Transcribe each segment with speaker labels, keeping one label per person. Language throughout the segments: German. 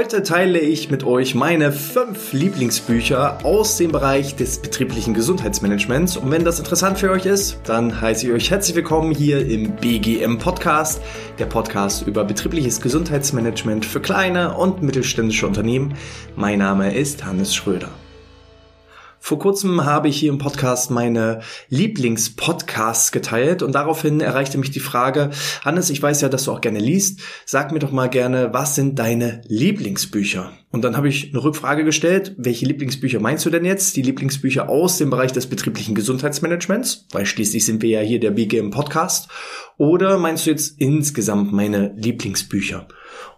Speaker 1: Heute teile ich mit euch meine fünf Lieblingsbücher aus dem Bereich des betrieblichen Gesundheitsmanagements. Und wenn das interessant für euch ist, dann heiße ich euch herzlich willkommen hier im BGM Podcast, der Podcast über betriebliches Gesundheitsmanagement für kleine und mittelständische Unternehmen. Mein Name ist Hannes Schröder. Vor kurzem habe ich hier im Podcast meine Lieblingspodcasts geteilt und daraufhin erreichte mich die Frage, Hannes, ich weiß ja, dass du auch gerne liest. Sag mir doch mal gerne, was sind deine Lieblingsbücher? Und dann habe ich eine Rückfrage gestellt, welche Lieblingsbücher meinst du denn jetzt? Die Lieblingsbücher aus dem Bereich des betrieblichen Gesundheitsmanagements, weil schließlich sind wir ja hier der BGM Podcast. Oder meinst du jetzt insgesamt meine Lieblingsbücher?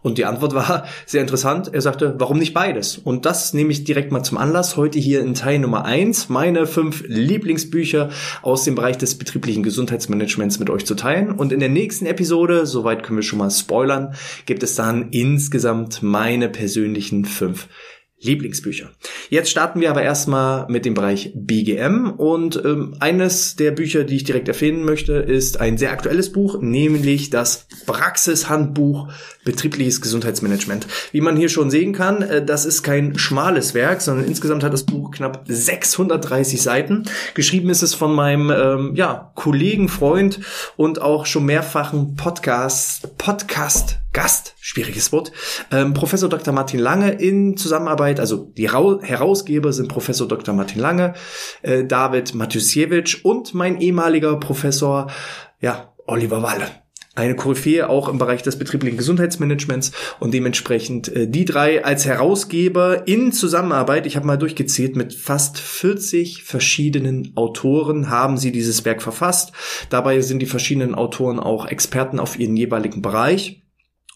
Speaker 1: Und die Antwort war sehr interessant. Er sagte, warum nicht beides? Und das nehme ich direkt mal zum Anlass, heute hier in Teil Nummer eins meine fünf Lieblingsbücher aus dem Bereich des betrieblichen Gesundheitsmanagements mit euch zu teilen. Und in der nächsten Episode, soweit können wir schon mal spoilern, gibt es dann insgesamt meine persönlichen fünf Lieblingsbücher. Jetzt starten wir aber erstmal mit dem Bereich BGM und ähm, eines der Bücher, die ich direkt erwähnen möchte, ist ein sehr aktuelles Buch, nämlich das Praxishandbuch Betriebliches Gesundheitsmanagement. Wie man hier schon sehen kann, äh, das ist kein schmales Werk, sondern insgesamt hat das Buch knapp 630 Seiten. Geschrieben ist es von meinem ähm, ja, Kollegen, Freund und auch schon mehrfachen Podcast, Podcast Gast, schwieriges Wort, ähm, Professor Dr. Martin Lange in Zusammenarbeit, also die Ra Herausgeber sind Professor Dr. Martin Lange, äh, David Matusiewicz und mein ehemaliger Professor, ja, Oliver Walle. Eine Koryphäe auch im Bereich des betrieblichen Gesundheitsmanagements und dementsprechend äh, die drei als Herausgeber in Zusammenarbeit, ich habe mal durchgezählt, mit fast 40 verschiedenen Autoren haben sie dieses Werk verfasst. Dabei sind die verschiedenen Autoren auch Experten auf ihren jeweiligen Bereich.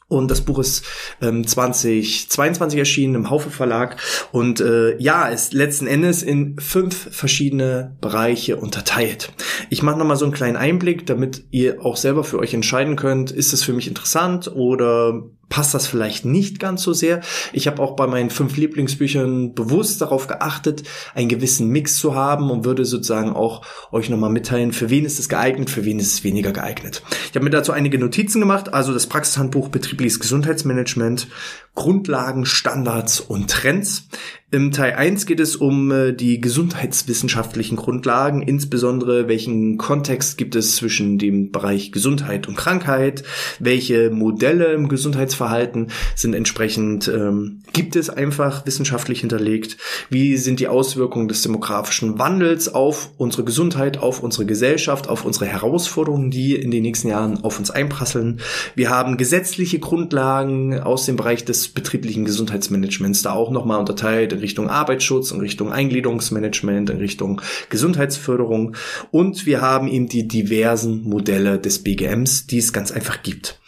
Speaker 1: Und das Buch ist ähm, 2022 erschienen im Haufe Verlag und äh, ja, ist letzten Endes in fünf verschiedene Bereiche unterteilt. Ich mache nochmal so einen kleinen Einblick, damit ihr auch selber für euch entscheiden könnt, ist es für mich interessant oder passt das vielleicht nicht ganz so sehr. Ich habe auch bei meinen fünf Lieblingsbüchern bewusst darauf geachtet, einen gewissen Mix zu haben und würde sozusagen auch euch nochmal mitteilen, für wen ist es geeignet, für wen ist es weniger geeignet. Ich habe mir dazu einige Notizen gemacht, also das Praxishandbuch Betriebliches Gesundheitsmanagement, Grundlagen, Standards und Trends. Im Teil 1 geht es um äh, die gesundheitswissenschaftlichen Grundlagen, insbesondere welchen Kontext gibt es zwischen dem Bereich Gesundheit und Krankheit, welche Modelle im Gesundheitsverhalten sind entsprechend, ähm, gibt es einfach wissenschaftlich hinterlegt, wie sind die Auswirkungen des demografischen Wandels auf unsere Gesundheit, auf unsere Gesellschaft, auf unsere Herausforderungen, die in den nächsten Jahren auf uns einprasseln. Wir haben gesetzliche Grundlagen aus dem Bereich des betrieblichen Gesundheitsmanagements da auch nochmal unterteilt Richtung Arbeitsschutz, in Richtung Eingliederungsmanagement, in Richtung Gesundheitsförderung. Und wir haben eben die diversen Modelle des BGMs, die es ganz einfach gibt.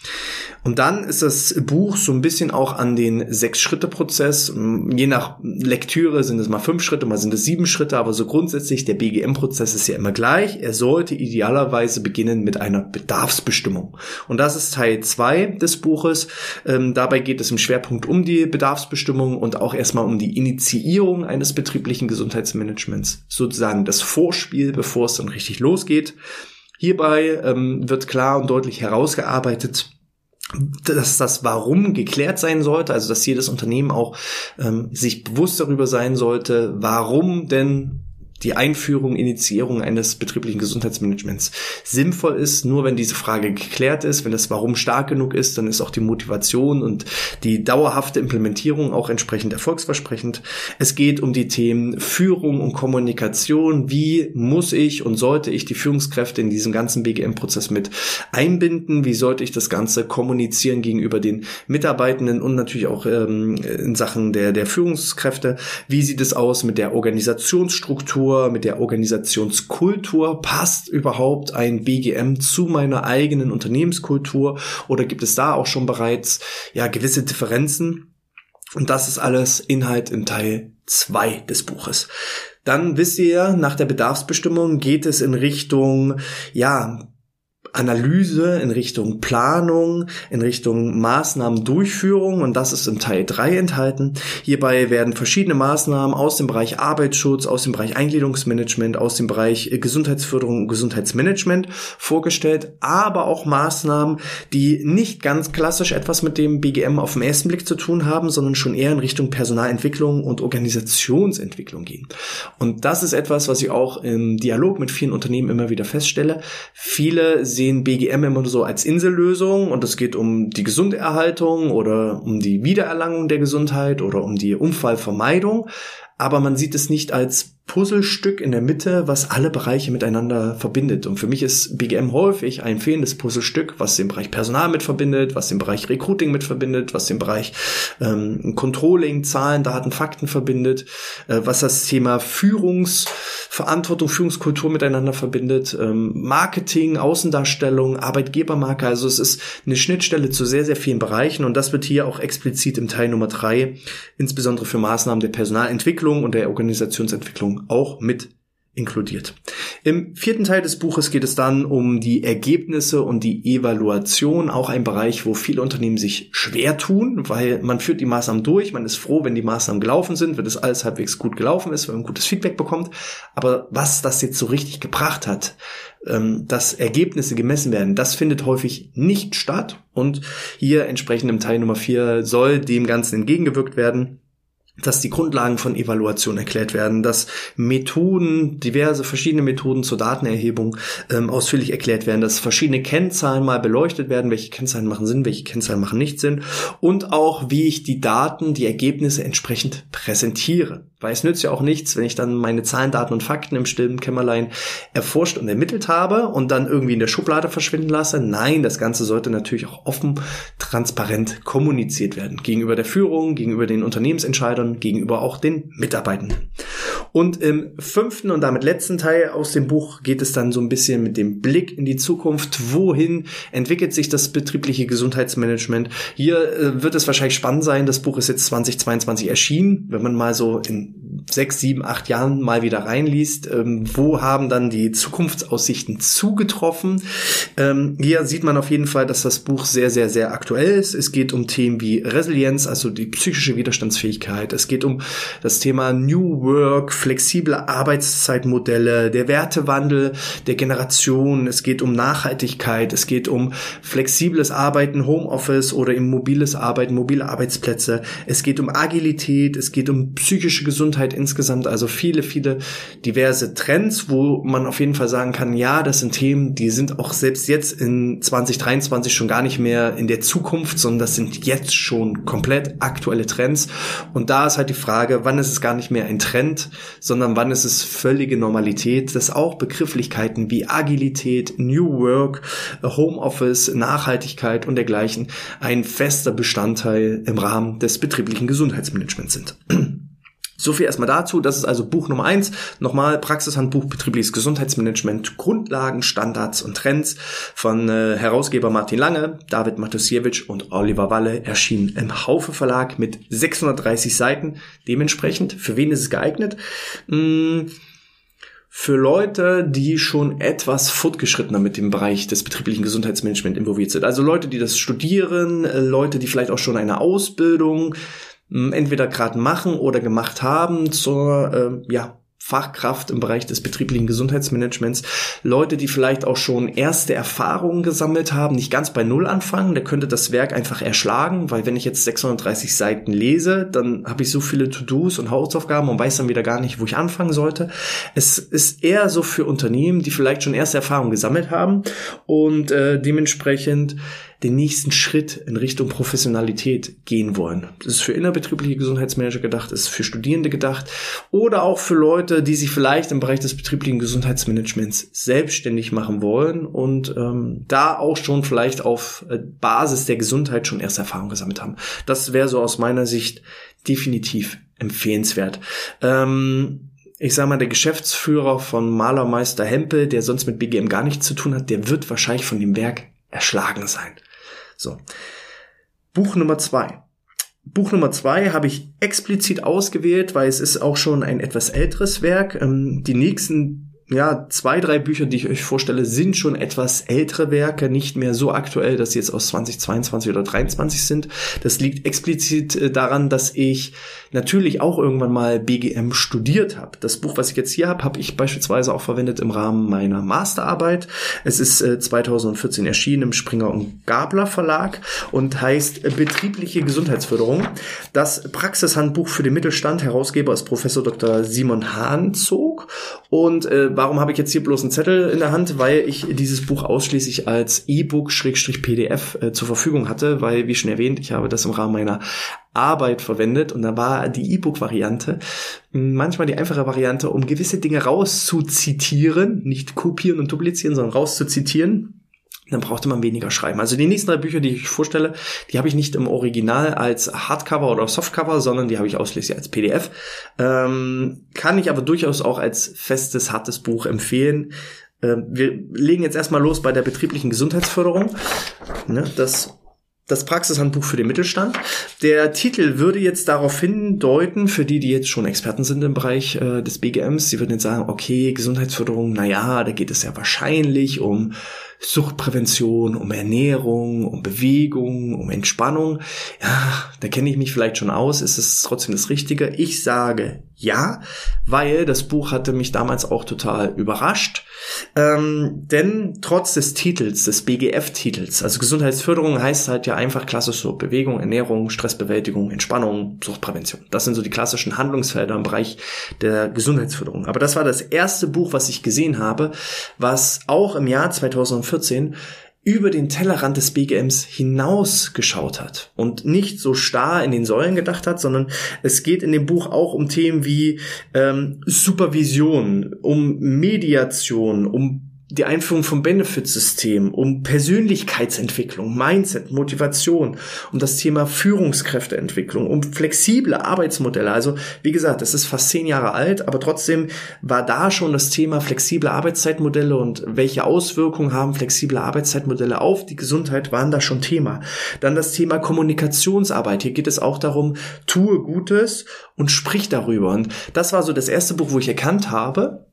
Speaker 1: Und dann ist das Buch so ein bisschen auch an den Sechs-Schritte-Prozess. Je nach Lektüre sind es mal fünf Schritte, mal sind es sieben Schritte, aber so grundsätzlich der BGM-Prozess ist ja immer gleich. Er sollte idealerweise beginnen mit einer Bedarfsbestimmung. Und das ist Teil zwei des Buches. Ähm, dabei geht es im Schwerpunkt um die Bedarfsbestimmung und auch erstmal um die Initiierung eines betrieblichen Gesundheitsmanagements. Sozusagen das Vorspiel, bevor es dann richtig losgeht. Hierbei ähm, wird klar und deutlich herausgearbeitet, dass das Warum geklärt sein sollte, also dass jedes Unternehmen auch ähm, sich bewusst darüber sein sollte, warum denn die Einführung, Initiierung eines betrieblichen Gesundheitsmanagements sinnvoll ist. Nur wenn diese Frage geklärt ist, wenn das Warum stark genug ist, dann ist auch die Motivation und die dauerhafte Implementierung auch entsprechend erfolgsversprechend. Es geht um die Themen Führung und Kommunikation. Wie muss ich und sollte ich die Führungskräfte in diesem ganzen BGM-Prozess mit einbinden? Wie sollte ich das Ganze kommunizieren gegenüber den Mitarbeitenden und natürlich auch ähm, in Sachen der, der Führungskräfte? Wie sieht es aus mit der Organisationsstruktur? Struktur, mit der Organisationskultur. Passt überhaupt ein BGM zu meiner eigenen Unternehmenskultur oder gibt es da auch schon bereits ja gewisse Differenzen? Und das ist alles Inhalt in Teil 2 des Buches. Dann wisst ihr, nach der Bedarfsbestimmung geht es in Richtung, ja, Analyse, in Richtung Planung, in Richtung Maßnahmendurchführung und das ist im Teil 3 enthalten. Hierbei werden verschiedene Maßnahmen aus dem Bereich Arbeitsschutz, aus dem Bereich Eingliederungsmanagement, aus dem Bereich äh, Gesundheitsförderung und Gesundheitsmanagement vorgestellt, aber auch Maßnahmen, die nicht ganz klassisch etwas mit dem BGM auf den ersten Blick zu tun haben, sondern schon eher in Richtung Personalentwicklung und Organisationsentwicklung gehen. Und das ist etwas, was ich auch im Dialog mit vielen Unternehmen immer wieder feststelle. Viele sehen BGM immer so als Insellösung und es geht um die Gesunderhaltung oder um die Wiedererlangung der Gesundheit oder um die Unfallvermeidung aber man sieht es nicht als Puzzlestück in der Mitte, was alle Bereiche miteinander verbindet. Und für mich ist BGM häufig ein fehlendes Puzzlestück, was den Bereich Personal mit verbindet, was den Bereich Recruiting mit verbindet, was den Bereich ähm, Controlling, Zahlen, Daten, Fakten verbindet, äh, was das Thema Führungsverantwortung, Führungskultur miteinander verbindet, ähm, Marketing, Außendarstellung, Arbeitgebermarke. Also es ist eine Schnittstelle zu sehr, sehr vielen Bereichen und das wird hier auch explizit im Teil Nummer drei, insbesondere für Maßnahmen der Personalentwicklung und der Organisationsentwicklung auch mit inkludiert. Im vierten Teil des Buches geht es dann um die Ergebnisse und die Evaluation, auch ein Bereich, wo viele Unternehmen sich schwer tun, weil man führt die Maßnahmen durch, man ist froh, wenn die Maßnahmen gelaufen sind, wenn das alles halbwegs gut gelaufen ist, wenn man gutes Feedback bekommt. Aber was das jetzt so richtig gebracht hat, ähm, dass Ergebnisse gemessen werden, das findet häufig nicht statt. Und hier entsprechend im Teil Nummer vier soll dem Ganzen entgegengewirkt werden dass die Grundlagen von Evaluation erklärt werden, dass Methoden, diverse verschiedene Methoden zur Datenerhebung ähm, ausführlich erklärt werden, dass verschiedene Kennzahlen mal beleuchtet werden, welche Kennzahlen machen Sinn, welche Kennzahlen machen nicht Sinn und auch, wie ich die Daten, die Ergebnisse entsprechend präsentiere. Weil es nützt ja auch nichts, wenn ich dann meine Zahlen, Daten und Fakten im stillen Kämmerlein erforscht und ermittelt habe und dann irgendwie in der Schublade verschwinden lasse. Nein, das Ganze sollte natürlich auch offen, transparent kommuniziert werden. Gegenüber der Führung, gegenüber den Unternehmensentscheidern, gegenüber auch den Mitarbeitenden. Und im fünften und damit letzten Teil aus dem Buch geht es dann so ein bisschen mit dem Blick in die Zukunft. Wohin entwickelt sich das betriebliche Gesundheitsmanagement? Hier äh, wird es wahrscheinlich spannend sein. Das Buch ist jetzt 2022 erschienen. Wenn man mal so in sechs, sieben, acht Jahren mal wieder reinliest, ähm, wo haben dann die Zukunftsaussichten zugetroffen? Ähm, hier sieht man auf jeden Fall, dass das Buch sehr, sehr, sehr aktuell ist. Es geht um Themen wie Resilienz, also die psychische Widerstandsfähigkeit. Es geht um das Thema New Work, flexible Arbeitszeitmodelle, der Wertewandel der Generation. Es geht um Nachhaltigkeit. Es geht um flexibles Arbeiten, Homeoffice oder im mobiles Arbeiten, mobile Arbeitsplätze. Es geht um Agilität. Es geht um psychische Gesundheit insgesamt, also viele, viele diverse Trends, wo man auf jeden Fall sagen kann, ja, das sind Themen, die sind auch selbst jetzt in 2023 schon gar nicht mehr in der Zukunft, sondern das sind jetzt schon komplett aktuelle Trends. Und da ist halt die Frage, wann ist es gar nicht mehr ein Trend, sondern wann ist es völlige Normalität, dass auch Begrifflichkeiten wie Agilität, New Work, Homeoffice, Nachhaltigkeit und dergleichen ein fester Bestandteil im Rahmen des betrieblichen Gesundheitsmanagements sind. So viel erstmal dazu. Das ist also Buch Nummer eins. Nochmal Praxishandbuch betriebliches Gesundheitsmanagement, Grundlagen, Standards und Trends von äh, Herausgeber Martin Lange, David Matusiewicz und Oliver Walle erschienen im Haufe Verlag mit 630 Seiten. Dementsprechend, für wen ist es geeignet? Hm, für Leute, die schon etwas fortgeschrittener mit dem Bereich des betrieblichen Gesundheitsmanagements involviert sind. Also Leute, die das studieren, äh, Leute, die vielleicht auch schon eine Ausbildung entweder gerade machen oder gemacht haben zur äh, ja, Fachkraft im Bereich des betrieblichen Gesundheitsmanagements, Leute, die vielleicht auch schon erste Erfahrungen gesammelt haben, nicht ganz bei Null anfangen, der könnte das Werk einfach erschlagen, weil wenn ich jetzt 630 Seiten lese, dann habe ich so viele To-Dos und Hausaufgaben und weiß dann wieder gar nicht, wo ich anfangen sollte. Es ist eher so für Unternehmen, die vielleicht schon erste Erfahrungen gesammelt haben und äh, dementsprechend den nächsten Schritt in Richtung Professionalität gehen wollen. Das ist für innerbetriebliche Gesundheitsmanager gedacht, ist für Studierende gedacht oder auch für Leute, die sich vielleicht im Bereich des betrieblichen Gesundheitsmanagements selbstständig machen wollen und ähm, da auch schon vielleicht auf äh, Basis der Gesundheit schon erste Erfahrungen gesammelt haben. Das wäre so aus meiner Sicht definitiv empfehlenswert. Ähm, ich sage mal, der Geschäftsführer von Malermeister Hempel, der sonst mit BGM gar nichts zu tun hat, der wird wahrscheinlich von dem Werk erschlagen sein. So. Buch Nummer zwei. Buch Nummer zwei habe ich explizit ausgewählt, weil es ist auch schon ein etwas älteres Werk. Ähm, die nächsten ja, zwei, drei Bücher, die ich euch vorstelle, sind schon etwas ältere Werke, nicht mehr so aktuell, dass sie jetzt aus 2022 oder 2023 sind. Das liegt explizit äh, daran, dass ich natürlich auch irgendwann mal BGM studiert habe. Das Buch, was ich jetzt hier habe, habe ich beispielsweise auch verwendet im Rahmen meiner Masterarbeit. Es ist äh, 2014 erschienen im Springer und Gabler Verlag und heißt äh, Betriebliche Gesundheitsförderung. Das Praxishandbuch für den Mittelstand. Herausgeber ist Professor Dr. Simon Hahnzog und äh, warum habe ich jetzt hier bloß einen Zettel in der Hand? Weil ich dieses Buch ausschließlich als E-Book-PDF äh, zur Verfügung hatte, weil, wie schon erwähnt, ich habe das im Rahmen meiner Arbeit verwendet und da war die E-Book-Variante manchmal die einfache Variante, um gewisse Dinge rauszuzitieren, nicht kopieren und duplizieren, sondern rauszuzitieren dann brauchte man weniger schreiben. Also die nächsten drei Bücher, die ich vorstelle, die habe ich nicht im Original als Hardcover oder Softcover, sondern die habe ich ausschließlich als PDF. Ähm, kann ich aber durchaus auch als festes, hartes Buch empfehlen. Ähm, wir legen jetzt erstmal los bei der betrieblichen Gesundheitsförderung. Ne, das das Praxishandbuch für den Mittelstand. Der Titel würde jetzt darauf hindeuten, für die, die jetzt schon Experten sind im Bereich äh, des BGMs, sie würden jetzt sagen, okay, Gesundheitsförderung, na ja, da geht es ja wahrscheinlich um Suchtprävention, um Ernährung, um Bewegung, um Entspannung. Ja, da kenne ich mich vielleicht schon aus. Ist es trotzdem das Richtige? Ich sage ja, weil das Buch hatte mich damals auch total überrascht. Ähm, denn trotz des Titels, des BGF-Titels, also Gesundheitsförderung heißt halt ja einfach klassisch so Bewegung, Ernährung, Stressbewältigung, Entspannung, Suchtprävention. Das sind so die klassischen Handlungsfelder im Bereich der Gesundheitsförderung. Aber das war das erste Buch, was ich gesehen habe, was auch im Jahr 2014 über den Tellerrand des BGMs hinausgeschaut hat und nicht so starr in den Säulen gedacht hat, sondern es geht in dem Buch auch um Themen wie ähm, Supervision, um Mediation, um die Einführung von Benefitsystemen, um Persönlichkeitsentwicklung, Mindset, Motivation, um das Thema Führungskräfteentwicklung, um flexible Arbeitsmodelle. Also wie gesagt, es ist fast zehn Jahre alt, aber trotzdem war da schon das Thema flexible Arbeitszeitmodelle und welche Auswirkungen haben flexible Arbeitszeitmodelle auf die Gesundheit, waren da schon Thema. Dann das Thema Kommunikationsarbeit. Hier geht es auch darum, tue Gutes und sprich darüber. Und das war so das erste Buch, wo ich erkannt habe,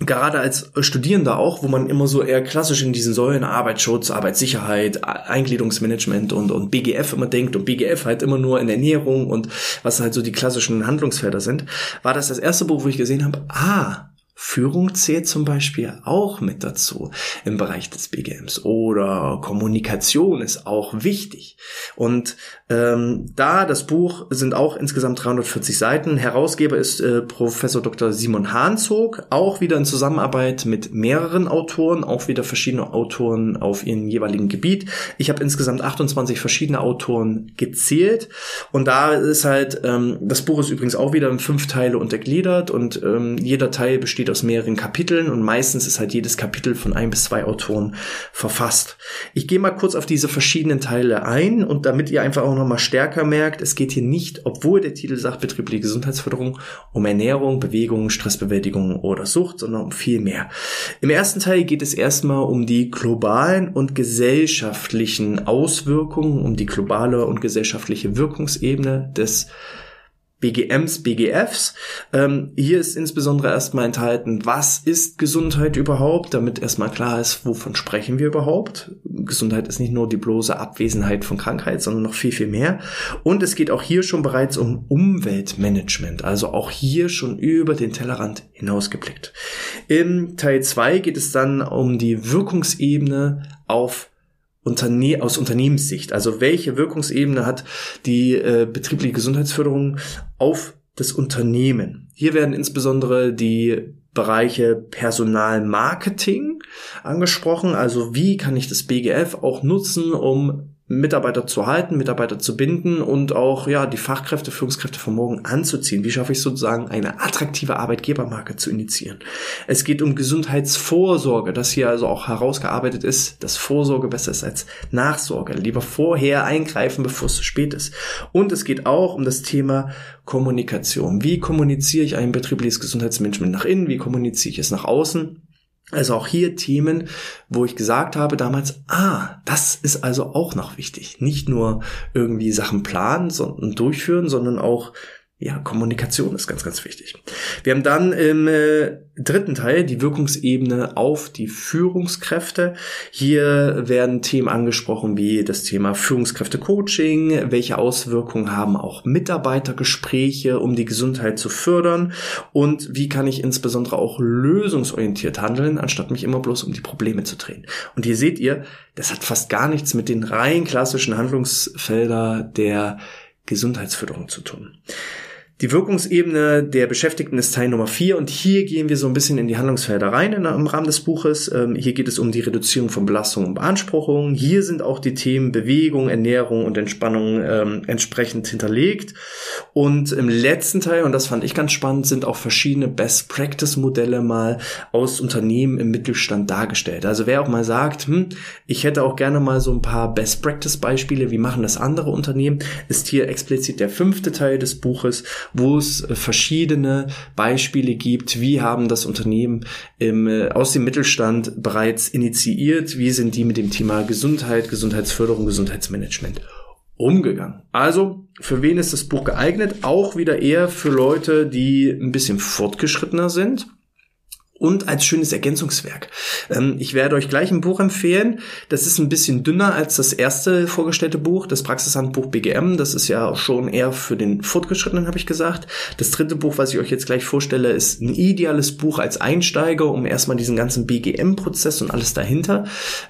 Speaker 1: gerade als Studierender auch, wo man immer so eher klassisch in diesen Säulen Arbeitsschutz, Arbeitssicherheit, Eingliederungsmanagement und, und BGF immer denkt und BGF halt immer nur in Ernährung und was halt so die klassischen Handlungsfelder sind, war das das erste Buch, wo ich gesehen habe, ah, Führung zählt zum Beispiel auch mit dazu im Bereich des BGMs oder Kommunikation ist auch wichtig. Und ähm, da das Buch sind auch insgesamt 340 Seiten. Herausgeber ist äh, Professor Dr. Simon Hahnzog, auch wieder in Zusammenarbeit mit mehreren Autoren, auch wieder verschiedene Autoren auf ihrem jeweiligen Gebiet. Ich habe insgesamt 28 verschiedene Autoren gezählt und da ist halt ähm, das Buch ist übrigens auch wieder in fünf Teile untergliedert und ähm, jeder Teil besteht besteht aus mehreren Kapiteln und meistens ist halt jedes Kapitel von ein bis zwei Autoren verfasst. Ich gehe mal kurz auf diese verschiedenen Teile ein und damit ihr einfach auch nochmal stärker merkt, es geht hier nicht, obwohl der Titel sagt betriebliche Gesundheitsförderung, um Ernährung, Bewegung, Stressbewältigung oder Sucht, sondern um viel mehr. Im ersten Teil geht es erstmal um die globalen und gesellschaftlichen Auswirkungen, um die globale und gesellschaftliche Wirkungsebene des BGMs, BGFs. Ähm, hier ist insbesondere erstmal enthalten, was ist Gesundheit überhaupt, damit erstmal klar ist, wovon sprechen wir überhaupt. Gesundheit ist nicht nur die bloße Abwesenheit von Krankheit, sondern noch viel, viel mehr. Und es geht auch hier schon bereits um Umweltmanagement, also auch hier schon über den Tellerrand hinausgeblickt. Im Teil 2 geht es dann um die Wirkungsebene auf Unterne aus Unternehmenssicht. Also welche Wirkungsebene hat die äh, betriebliche Gesundheitsförderung auf das Unternehmen? Hier werden insbesondere die Bereiche Personalmarketing angesprochen. Also wie kann ich das BGF auch nutzen, um Mitarbeiter zu halten, Mitarbeiter zu binden und auch ja die Fachkräfte, Führungskräfte von morgen anzuziehen. Wie schaffe ich sozusagen eine attraktive Arbeitgebermarke zu initiieren? Es geht um Gesundheitsvorsorge, das hier also auch herausgearbeitet ist, dass Vorsorge besser ist als Nachsorge. Lieber vorher eingreifen, bevor es zu spät ist. Und es geht auch um das Thema Kommunikation. Wie kommuniziere ich ein betriebliches Gesundheitsmanagement nach innen? Wie kommuniziere ich es nach außen? Also auch hier Themen, wo ich gesagt habe damals, ah, das ist also auch noch wichtig. Nicht nur irgendwie Sachen planen und durchführen, sondern auch ja, Kommunikation ist ganz, ganz wichtig. Wir haben dann im äh, dritten Teil die Wirkungsebene auf die Führungskräfte. Hier werden Themen angesprochen wie das Thema Führungskräfte-Coaching, welche Auswirkungen haben auch Mitarbeitergespräche, um die Gesundheit zu fördern und wie kann ich insbesondere auch lösungsorientiert handeln, anstatt mich immer bloß um die Probleme zu drehen. Und hier seht ihr, das hat fast gar nichts mit den rein klassischen Handlungsfelder der Gesundheitsförderung zu tun. Die Wirkungsebene der Beschäftigten ist Teil Nummer vier und hier gehen wir so ein bisschen in die Handlungsfelder rein in, im Rahmen des Buches. Ähm, hier geht es um die Reduzierung von Belastung und Beanspruchung. Hier sind auch die Themen Bewegung, Ernährung und Entspannung ähm, entsprechend hinterlegt. Und im letzten Teil, und das fand ich ganz spannend, sind auch verschiedene Best-Practice-Modelle mal aus Unternehmen im Mittelstand dargestellt. Also wer auch mal sagt, hm, ich hätte auch gerne mal so ein paar Best-Practice-Beispiele, wie machen das andere Unternehmen, ist hier explizit der fünfte Teil des Buches wo es äh, verschiedene Beispiele gibt, wie haben das Unternehmen im, äh, aus dem Mittelstand bereits initiiert, wie sind die mit dem Thema Gesundheit, Gesundheitsförderung, Gesundheitsmanagement umgegangen. Also, für wen ist das Buch geeignet? Auch wieder eher für Leute, die ein bisschen fortgeschrittener sind und als schönes Ergänzungswerk. Ähm, ich werde euch gleich ein Buch empfehlen. Das ist ein bisschen dünner als das erste vorgestellte Buch, das Praxishandbuch BGM. Das ist ja schon eher für den Fortgeschrittenen, habe ich gesagt. Das dritte Buch, was ich euch jetzt gleich vorstelle, ist ein ideales Buch als Einsteiger, um erstmal diesen ganzen BGM-Prozess und alles dahinter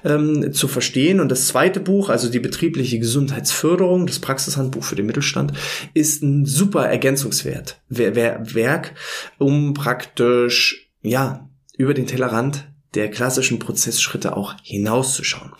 Speaker 1: ähm, zu verstehen. Und das zweite Buch, also die betriebliche Gesundheitsförderung, das Praxishandbuch für den Mittelstand, ist ein super Ergänzungswert, Werk, um praktisch ja, über den Tellerrand der klassischen Prozessschritte auch hinauszuschauen.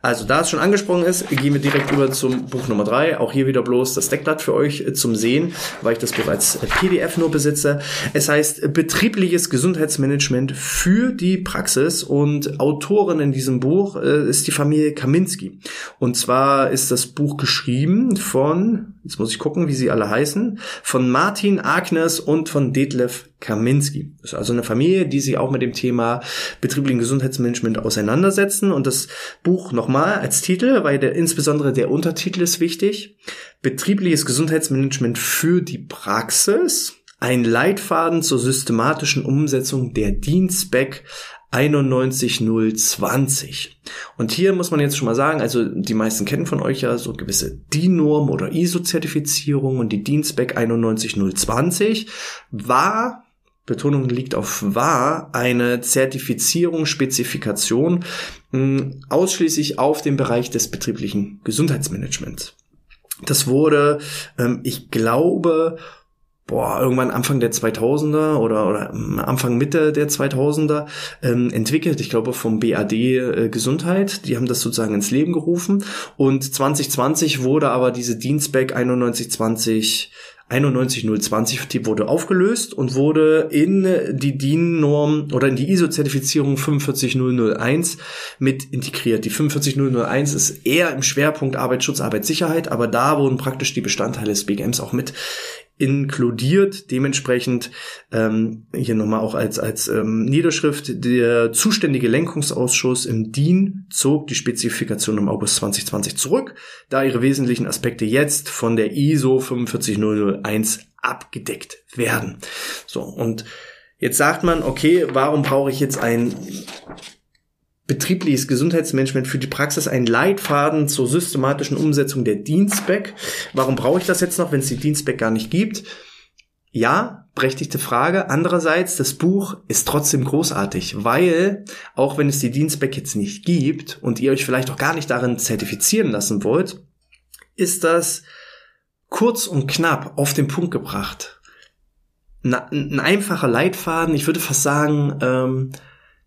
Speaker 1: Also da es schon angesprochen ist, gehen wir direkt über zum Buch Nummer drei. Auch hier wieder bloß das Deckblatt für euch äh, zum Sehen, weil ich das Buch als PDF nur besitze. Es heißt Betriebliches Gesundheitsmanagement für die Praxis und Autorin in diesem Buch äh, ist die Familie Kaminski. Und zwar ist das Buch geschrieben von, jetzt muss ich gucken, wie sie alle heißen, von Martin Agnes und von Detlef Kaminski. Das ist also eine Familie, die sich auch mit dem Thema betrieblichen Gesundheitsmanagement auseinandersetzen. Und das Buch nochmal als Titel, weil der, insbesondere der Untertitel ist wichtig. Betriebliches Gesundheitsmanagement für die Praxis. Ein Leitfaden zur systematischen Umsetzung der Dienstback 91020. Und hier muss man jetzt schon mal sagen, also die meisten kennen von euch ja so gewisse DIN-Norm oder ISO-Zertifizierung und die Dienstback 91020 war Betonung liegt auf war, eine Zertifizierung, Spezifikation hm, ausschließlich auf dem Bereich des betrieblichen Gesundheitsmanagements. Das wurde, ähm, ich glaube, boah, irgendwann Anfang der 2000er oder, oder hm, Anfang Mitte der 2000er ähm, entwickelt, ich glaube vom BAD äh, Gesundheit, die haben das sozusagen ins Leben gerufen und 2020 wurde aber diese Dienstback 9120 91020, die wurde aufgelöst und wurde in die DIN-Norm oder in die ISO-Zertifizierung 45001 mit integriert. Die 45001 ist eher im Schwerpunkt Arbeitsschutz, Arbeitssicherheit, aber da wurden praktisch die Bestandteile des BGMs auch mit inkludiert. Dementsprechend ähm, hier nochmal auch als, als ähm, Niederschrift, der zuständige Lenkungsausschuss im DIN zog die Spezifikation im August 2020 zurück, da ihre wesentlichen Aspekte jetzt von der ISO 45001 abgedeckt werden. So, und jetzt sagt man, okay, warum brauche ich jetzt ein betriebliches Gesundheitsmanagement für die Praxis ein Leitfaden zur systematischen Umsetzung der Dienstback. Warum brauche ich das jetzt noch, wenn es die Dienstback gar nicht gibt? Ja, berechtigte Frage. Andererseits, das Buch ist trotzdem großartig, weil auch wenn es die Dienstback jetzt nicht gibt und ihr euch vielleicht auch gar nicht darin zertifizieren lassen wollt, ist das kurz und knapp auf den Punkt gebracht. ein einfacher Leitfaden, ich würde fast sagen, ähm,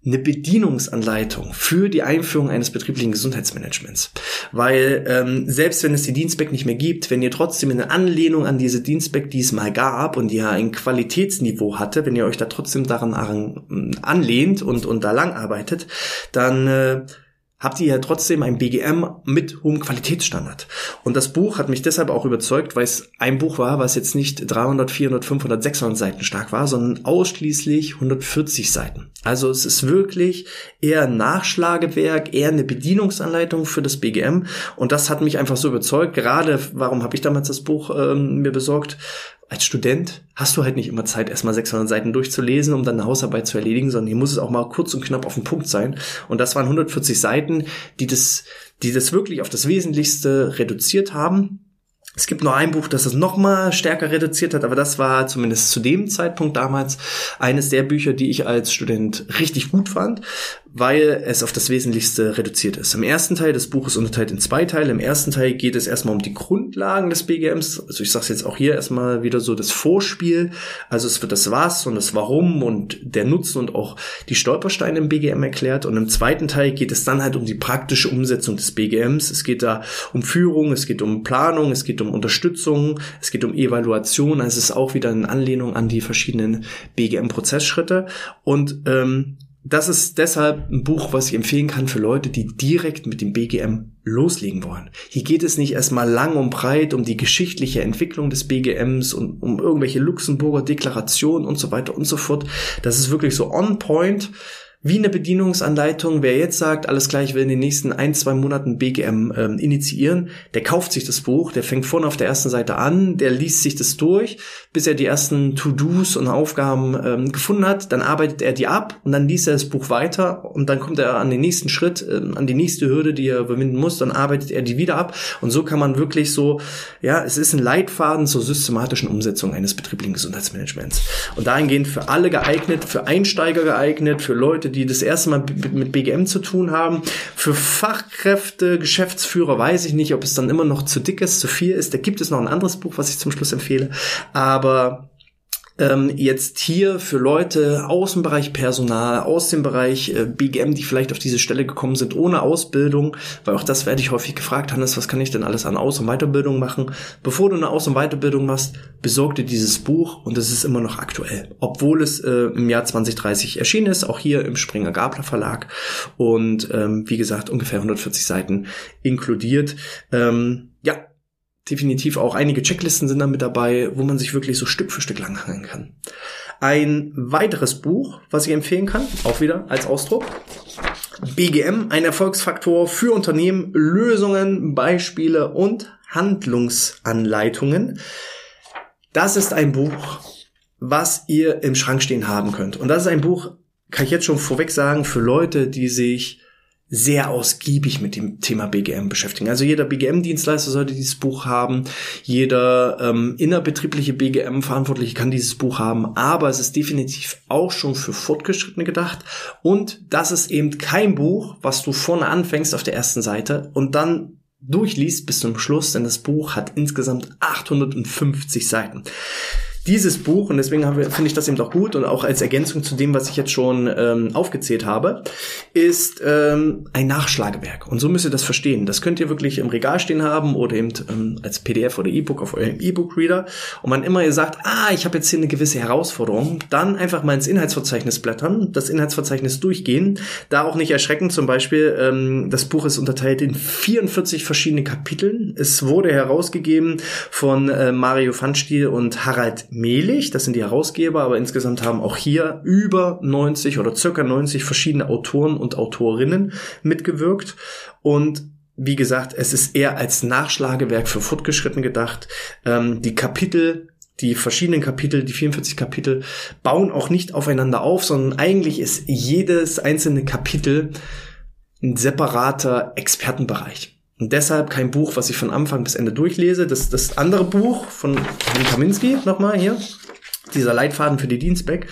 Speaker 1: eine Bedienungsanleitung für die Einführung eines betrieblichen Gesundheitsmanagements. Weil ähm, selbst wenn es die Dienstback nicht mehr gibt, wenn ihr trotzdem in Anlehnung an diese Dienstback, die es mal gab und die ja ein Qualitätsniveau hatte, wenn ihr euch da trotzdem daran anlehnt und, und da lang arbeitet, dann äh, habt ihr ja trotzdem ein BGM mit hohem Qualitätsstandard. Und das Buch hat mich deshalb auch überzeugt, weil es ein Buch war, was jetzt nicht 300, 400, 500, 600 Seiten stark war, sondern ausschließlich 140 Seiten. Also es ist wirklich eher ein Nachschlagewerk, eher eine Bedienungsanleitung für das BGM. Und das hat mich einfach so überzeugt. Gerade, warum habe ich damals das Buch ähm, mir besorgt? Als Student hast du halt nicht immer Zeit, erstmal 600 Seiten durchzulesen, um dann eine Hausarbeit zu erledigen, sondern hier muss es auch mal kurz und knapp auf den Punkt sein. Und das waren 140 Seiten, die das, die das wirklich auf das Wesentlichste reduziert haben es gibt noch ein Buch, das es noch mal stärker reduziert hat, aber das war zumindest zu dem Zeitpunkt damals eines der Bücher, die ich als Student richtig gut fand, weil es auf das Wesentlichste reduziert ist. Im ersten Teil des Buches unterteilt in zwei Teile. Im ersten Teil geht es erstmal um die Grundlagen des BGMs. Also ich sage jetzt auch hier erstmal wieder so das Vorspiel. Also es wird das Was und das Warum und der Nutzen und auch die Stolpersteine im BGM erklärt. Und im zweiten Teil geht es dann halt um die praktische Umsetzung des BGMs. Es geht da um Führung, es geht um Planung, es geht um Unterstützung, es geht um Evaluation, also es ist auch wieder eine Anlehnung an die verschiedenen BGM-Prozessschritte. Und ähm, das ist deshalb ein Buch, was ich empfehlen kann für Leute, die direkt mit dem BGM loslegen wollen. Hier geht es nicht erstmal lang und breit um die geschichtliche Entwicklung des BGMs und um irgendwelche Luxemburger Deklarationen und so weiter und so fort. Das ist wirklich so on point wie eine Bedienungsanleitung. Wer jetzt sagt, alles gleich will in den nächsten ein, zwei Monaten BGM ähm, initiieren, der kauft sich das Buch, der fängt vorne auf der ersten Seite an, der liest sich das durch, bis er die ersten To-Dos und Aufgaben ähm, gefunden hat. Dann arbeitet er die ab und dann liest er das Buch weiter und dann kommt er an den nächsten Schritt, ähm, an die nächste Hürde, die er überwinden muss. Dann arbeitet er die wieder ab und so kann man wirklich so, ja, es ist ein Leitfaden zur systematischen Umsetzung eines betrieblichen Gesundheitsmanagements. Und dahingehend für alle geeignet, für Einsteiger geeignet, für Leute, die das erste Mal mit BGM zu tun haben. Für Fachkräfte, Geschäftsführer weiß ich nicht, ob es dann immer noch zu dick ist, zu viel ist. Da gibt es noch ein anderes Buch, was ich zum Schluss empfehle. Aber ähm, jetzt hier für Leute aus dem Bereich Personal, aus dem Bereich äh, BGM, die vielleicht auf diese Stelle gekommen sind ohne Ausbildung, weil auch das werde ich häufig gefragt, Hannes, was kann ich denn alles an Aus- und Weiterbildung machen? Bevor du eine Aus- und Weiterbildung machst, besorg dir dieses Buch und es ist immer noch aktuell, obwohl es äh, im Jahr 2030 erschienen ist, auch hier im Springer Gabler Verlag und ähm, wie gesagt ungefähr 140 Seiten inkludiert. Ähm, definitiv auch einige Checklisten sind da mit dabei, wo man sich wirklich so Stück für Stück langhangeln kann. Ein weiteres Buch, was ich empfehlen kann, auch wieder als Ausdruck. BGM, ein Erfolgsfaktor für Unternehmen, Lösungen, Beispiele und Handlungsanleitungen. Das ist ein Buch, was ihr im Schrank stehen haben könnt. Und das ist ein Buch, kann ich jetzt schon vorweg sagen, für Leute, die sich sehr ausgiebig mit dem Thema BGM beschäftigen. Also jeder BGM-Dienstleister sollte dieses Buch haben, jeder ähm, innerbetriebliche BGM-Verantwortliche kann dieses Buch haben, aber es ist definitiv auch schon für Fortgeschrittene gedacht. Und das ist eben kein Buch, was du vorne anfängst auf der ersten Seite und dann durchliest bis zum Schluss, denn das Buch hat insgesamt 850 Seiten dieses Buch, und deswegen finde ich das eben auch gut und auch als Ergänzung zu dem, was ich jetzt schon ähm, aufgezählt habe, ist ähm, ein Nachschlagewerk. Und so müsst ihr das verstehen. Das könnt ihr wirklich im Regal stehen haben oder eben ähm, als PDF oder E-Book auf eurem E-Book-Reader. Und wann immer ihr sagt, ah, ich habe jetzt hier eine gewisse Herausforderung, dann einfach mal ins Inhaltsverzeichnis blättern, das Inhaltsverzeichnis durchgehen. Da auch nicht erschrecken, zum Beispiel, ähm, das Buch ist unterteilt in 44 verschiedene Kapiteln. Es wurde herausgegeben von äh, Mario Pfannstiel und Harald Mehlig, das sind die Herausgeber, aber insgesamt haben auch hier über 90 oder circa 90 verschiedene Autoren und Autorinnen mitgewirkt und wie gesagt, es ist eher als Nachschlagewerk für Fortgeschritten gedacht. Ähm, die Kapitel die verschiedenen Kapitel, die 44 Kapitel, bauen auch nicht aufeinander auf, sondern eigentlich ist jedes einzelne Kapitel ein separater Expertenbereich. Und deshalb kein Buch, was ich von Anfang bis Ende durchlese. Das, das andere Buch von Kaminski, nochmal hier, dieser Leitfaden für die Dienstback,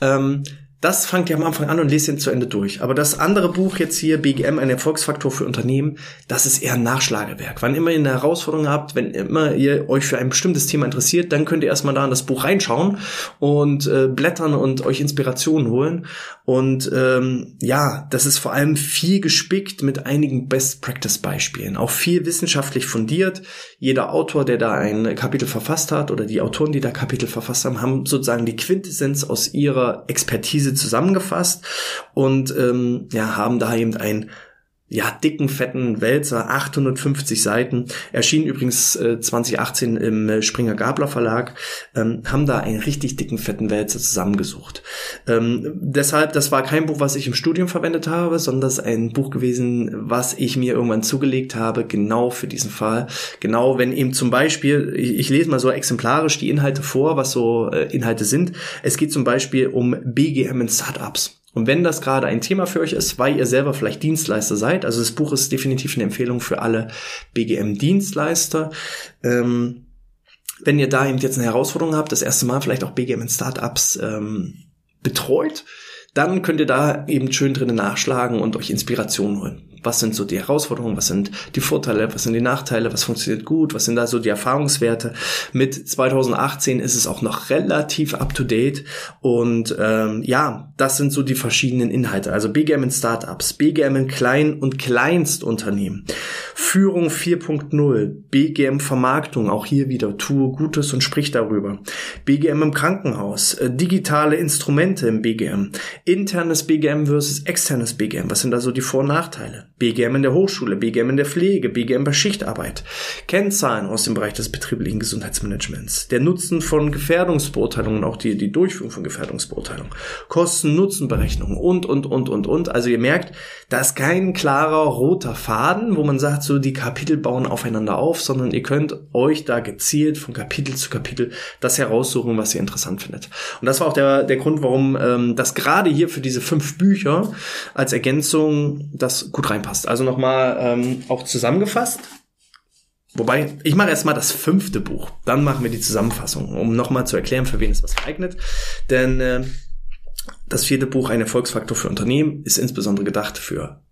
Speaker 1: ähm, das fangt ihr am Anfang an und lest ihn zu Ende durch. Aber das andere Buch jetzt hier, BGM, ein Erfolgsfaktor für Unternehmen, das ist eher ein Nachschlagewerk. Wann immer ihr eine Herausforderung habt, wenn immer ihr euch für ein bestimmtes Thema interessiert, dann könnt ihr erstmal da in das Buch reinschauen und äh, blättern und euch Inspirationen holen. Und ähm, ja, das ist vor allem viel gespickt mit einigen Best-Practice-Beispielen. Auch viel wissenschaftlich fundiert. Jeder Autor, der da ein Kapitel verfasst hat oder die Autoren, die da Kapitel verfasst haben, haben sozusagen die Quintessenz aus ihrer Expertise zusammengefasst und ähm, ja, haben da eben ein ja, dicken, fetten Wälzer, 850 Seiten, erschien übrigens äh, 2018 im äh, Springer Gabler Verlag, ähm, haben da einen richtig dicken, fetten Wälzer zusammengesucht. Ähm, deshalb, das war kein Buch, was ich im Studium verwendet habe, sondern das ist ein Buch gewesen, was ich mir irgendwann zugelegt habe, genau für diesen Fall. Genau, wenn eben zum Beispiel, ich, ich lese mal so exemplarisch die Inhalte vor, was so äh, Inhalte sind. Es geht zum Beispiel um BGM in Startups. Und wenn das gerade ein Thema für euch ist, weil ihr selber vielleicht Dienstleister seid, also das Buch ist definitiv eine Empfehlung für alle BGM-Dienstleister. Ähm, wenn ihr da eben jetzt eine Herausforderung habt, das erste Mal vielleicht auch BGM in Startups ähm, betreut, dann könnt ihr da eben schön drinnen nachschlagen und euch Inspiration holen was sind so die Herausforderungen, was sind die Vorteile, was sind die Nachteile, was funktioniert gut, was sind da so die Erfahrungswerte. Mit 2018 ist es auch noch relativ up-to-date und ähm, ja, das sind so die verschiedenen Inhalte. Also BGM in Startups, BGM in Klein- und Kleinstunternehmen, Führung 4.0, BGM Vermarktung, auch hier wieder tue Gutes und sprich darüber, BGM im Krankenhaus, äh, digitale Instrumente im BGM, internes BGM versus externes BGM, was sind da so die Vor- und Nachteile? BGM in der Hochschule, BGM in der Pflege, BGM bei Schichtarbeit, Kennzahlen aus dem Bereich des betrieblichen Gesundheitsmanagements, der Nutzen von Gefährdungsbeurteilungen, auch die, die Durchführung von Gefährdungsbeurteilungen, Kosten-Nutzen-Berechnungen und, und, und, und, und. Also ihr merkt, da ist kein klarer roter Faden, wo man sagt, so die Kapitel bauen aufeinander auf, sondern ihr könnt euch da gezielt von Kapitel zu Kapitel das heraussuchen, was ihr interessant findet. Und das war auch der, der Grund, warum ähm, das gerade hier für diese fünf Bücher als Ergänzung das gut reinpasst reinpasst. Also nochmal ähm, auch zusammengefasst. Wobei, ich mache erstmal das fünfte Buch. Dann machen wir die Zusammenfassung, um nochmal zu erklären, für wen es was geeignet. Denn äh, das vierte Buch, ein Erfolgsfaktor für Unternehmen, ist insbesondere gedacht für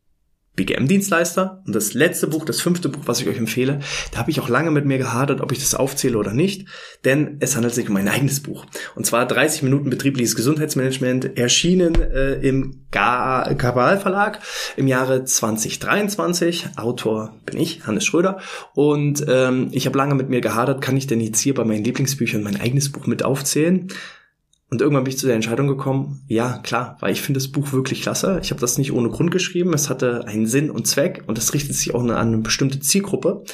Speaker 1: BGM-Dienstleister. Und das letzte Buch, das fünfte Buch, was ich euch empfehle, da habe ich auch lange mit mir gehadert, ob ich das aufzähle oder nicht, denn es handelt sich um ein eigenes Buch. Und zwar 30 Minuten betriebliches Gesundheitsmanagement, erschienen äh, im Kabal Verlag im Jahre 2023. Autor bin ich, Hannes Schröder. Und ähm, ich habe lange mit mir gehadert, kann ich denn jetzt hier bei meinen Lieblingsbüchern mein eigenes Buch mit aufzählen? Und irgendwann bin ich zu der Entscheidung gekommen, ja, klar, weil ich finde das Buch wirklich klasse. Ich habe das nicht ohne Grund geschrieben. Es hatte einen Sinn und Zweck und es richtet sich auch an eine bestimmte Zielgruppe.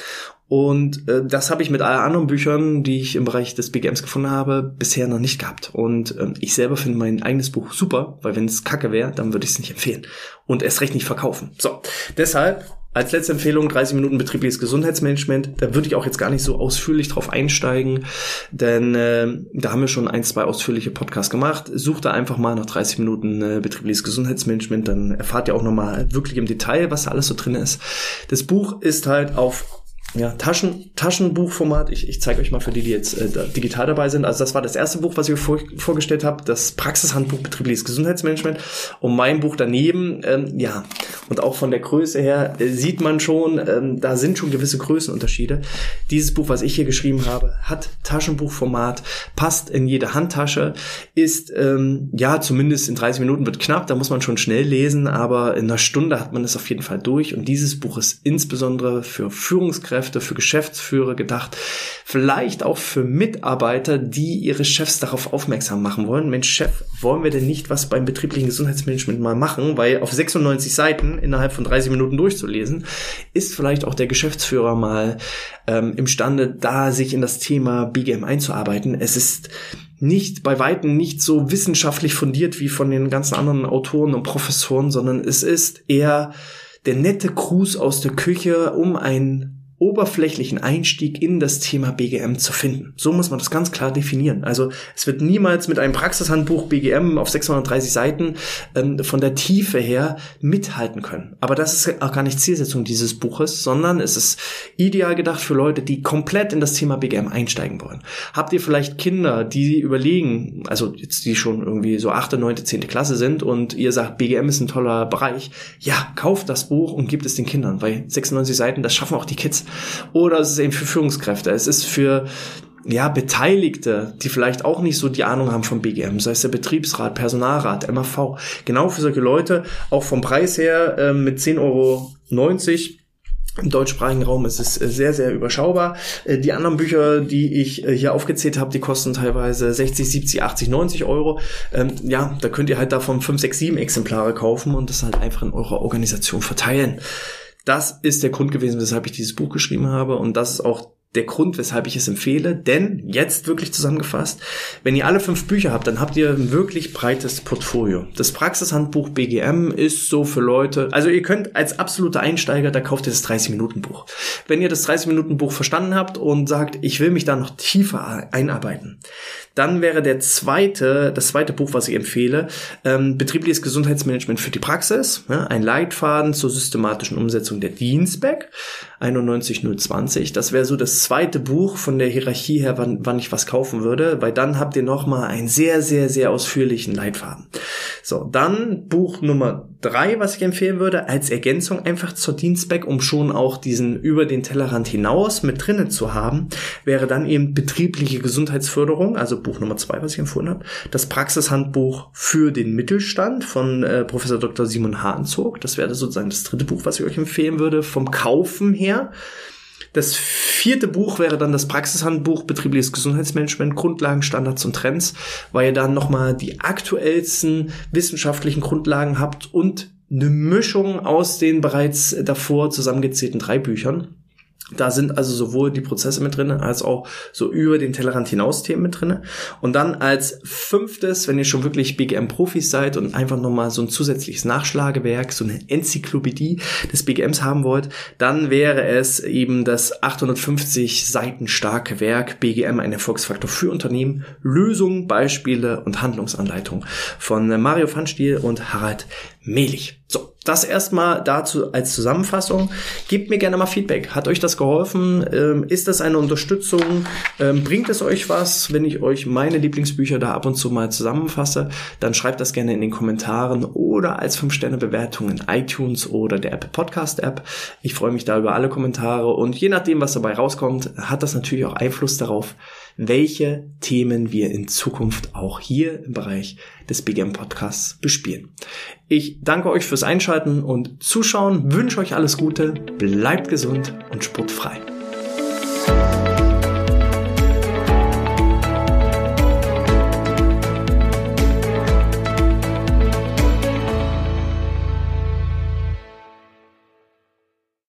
Speaker 1: Und äh, das habe ich mit allen anderen Büchern, die ich im Bereich des BGMs gefunden habe, bisher noch nicht gehabt. Und äh, ich selber finde mein eigenes Buch super, weil wenn es kacke wäre, dann würde ich es nicht empfehlen. Und erst recht nicht verkaufen. So, deshalb als letzte Empfehlung 30 Minuten betriebliches Gesundheitsmanagement. Da würde ich auch jetzt gar nicht so ausführlich drauf einsteigen, denn äh, da haben wir schon ein, zwei ausführliche Podcasts gemacht. Sucht da einfach mal nach 30 Minuten äh, betriebliches Gesundheitsmanagement, dann erfahrt ihr auch nochmal wirklich im Detail, was da alles so drin ist. Das Buch ist halt auf ja, Taschen, Taschenbuchformat. Ich, ich zeige euch mal für die, die jetzt äh, digital dabei sind. Also das war das erste Buch, was ich euch vor, vorgestellt habe, das Praxishandbuch betriebliches Gesundheitsmanagement. Und mein Buch daneben, ähm, ja, und auch von der Größe her äh, sieht man schon, ähm, da sind schon gewisse Größenunterschiede. Dieses Buch, was ich hier geschrieben habe, hat Taschenbuchformat, passt in jede Handtasche, ist, ähm, ja, zumindest in 30 Minuten wird knapp, da muss man schon schnell lesen, aber in einer Stunde hat man es auf jeden Fall durch. Und dieses Buch ist insbesondere für Führungskräfte Führungskräfte, für Geschäftsführer gedacht, vielleicht auch für Mitarbeiter, die ihre Chefs darauf aufmerksam machen wollen. Mensch, Chef, wollen wir denn nicht was beim betrieblichen Gesundheitsmanagement mal machen? Weil auf 96 Seiten innerhalb von 30 Minuten durchzulesen, ist vielleicht auch der Geschäftsführer mal ähm, imstande, da sich in das Thema BGM einzuarbeiten. Es ist nicht bei weitem nicht so wissenschaftlich fundiert wie von den ganzen anderen Autoren und Professoren, sondern es ist eher der nette Gruß aus der Küche, um ein oberflächlichen Einstieg in das Thema BGM zu finden. So muss man das ganz klar definieren. Also es wird niemals mit einem Praxishandbuch BGM auf 630 Seiten ähm, von der Tiefe her mithalten können. Aber das ist auch gar nicht Zielsetzung dieses Buches, sondern es ist ideal gedacht für Leute, die komplett in das Thema BGM einsteigen wollen. Habt ihr vielleicht Kinder, die überlegen, also jetzt die schon irgendwie so achte, neunte, zehnte Klasse sind und ihr sagt, BGM ist ein toller Bereich, ja, kauft das Buch und gebt es den Kindern, weil 96 Seiten, das schaffen auch die Kids. Oder es ist eben für Führungskräfte. Es ist für ja, Beteiligte, die vielleicht auch nicht so die Ahnung haben vom BGM, sei es der Betriebsrat, Personalrat, MAV. Genau für solche Leute, auch vom Preis her äh, mit 10,90 Euro Im deutschsprachigen Raum ist es sehr, sehr überschaubar. Äh, die anderen Bücher, die ich äh, hier aufgezählt habe, die kosten teilweise 60, 70, 80, 90 Euro. Ähm, ja, da könnt ihr halt davon 5, 6, 7 Exemplare kaufen und das halt einfach in eurer Organisation verteilen. Das ist der Grund gewesen, weshalb ich dieses Buch geschrieben habe und das ist auch der Grund, weshalb ich es empfehle. Denn jetzt wirklich zusammengefasst, wenn ihr alle fünf Bücher habt, dann habt ihr ein wirklich breites Portfolio. Das Praxishandbuch BGM ist so für Leute, also ihr könnt als absoluter Einsteiger, da kauft ihr das 30-Minuten-Buch. Wenn ihr das 30-Minuten-Buch verstanden habt und sagt, ich will mich da noch tiefer einarbeiten, dann wäre der zweite, das zweite Buch, was ich empfehle, ähm, betriebliches Gesundheitsmanagement für die Praxis, ja, ein Leitfaden zur systematischen Umsetzung der Dienstback, 91020. Das wäre so das zweite Buch von der Hierarchie her, wann, wann ich was kaufen würde, weil dann habt ihr nochmal einen sehr, sehr, sehr ausführlichen Leitfaden. So, dann Buch Nummer drei, was ich empfehlen würde, als Ergänzung einfach zur Dienstback, um schon auch diesen über den Tellerrand hinaus mit drinnen zu haben, wäre dann eben betriebliche Gesundheitsförderung, also Buch Nummer zwei, was ich empfohlen habe, das Praxishandbuch für den Mittelstand von äh, Professor Dr. Simon Hahnzog. Das wäre sozusagen das dritte Buch, was ich euch empfehlen würde, vom Kaufen her. Das vierte Buch wäre dann das Praxishandbuch Betriebliches Gesundheitsmanagement, Grundlagen, Standards und Trends, weil ihr dann nochmal die aktuellsten wissenschaftlichen Grundlagen habt und eine Mischung aus den bereits davor zusammengezählten drei Büchern. Da sind also sowohl die Prozesse mit drin, als auch so über den Tellerrand hinaus Themen mit drin. Und dann als fünftes, wenn ihr schon wirklich BGM-Profis seid und einfach nochmal so ein zusätzliches Nachschlagewerk, so eine Enzyklopädie des BGMs haben wollt, dann wäre es eben das 850 Seiten starke Werk BGM, ein Erfolgsfaktor für Unternehmen, Lösungen, Beispiele und Handlungsanleitungen von Mario Pfannstiel und Harald Mehlig. So, das erstmal dazu als Zusammenfassung. Gebt mir gerne mal Feedback. Hat euch das geholfen? Ähm, ist das eine Unterstützung? Ähm, bringt es euch was, wenn ich euch meine Lieblingsbücher da ab und zu mal zusammenfasse? Dann schreibt das gerne in den Kommentaren oder als 5-Sterne-Bewertung in iTunes oder der Apple Podcast App. Ich freue mich da über alle Kommentare und je nachdem, was dabei rauskommt, hat das natürlich auch Einfluss darauf, welche Themen wir in Zukunft auch hier im Bereich des BGM Podcasts bespielen. Ich danke euch fürs Einschalten und Zuschauen, wünsche euch alles Gute, bleibt gesund und sportfrei.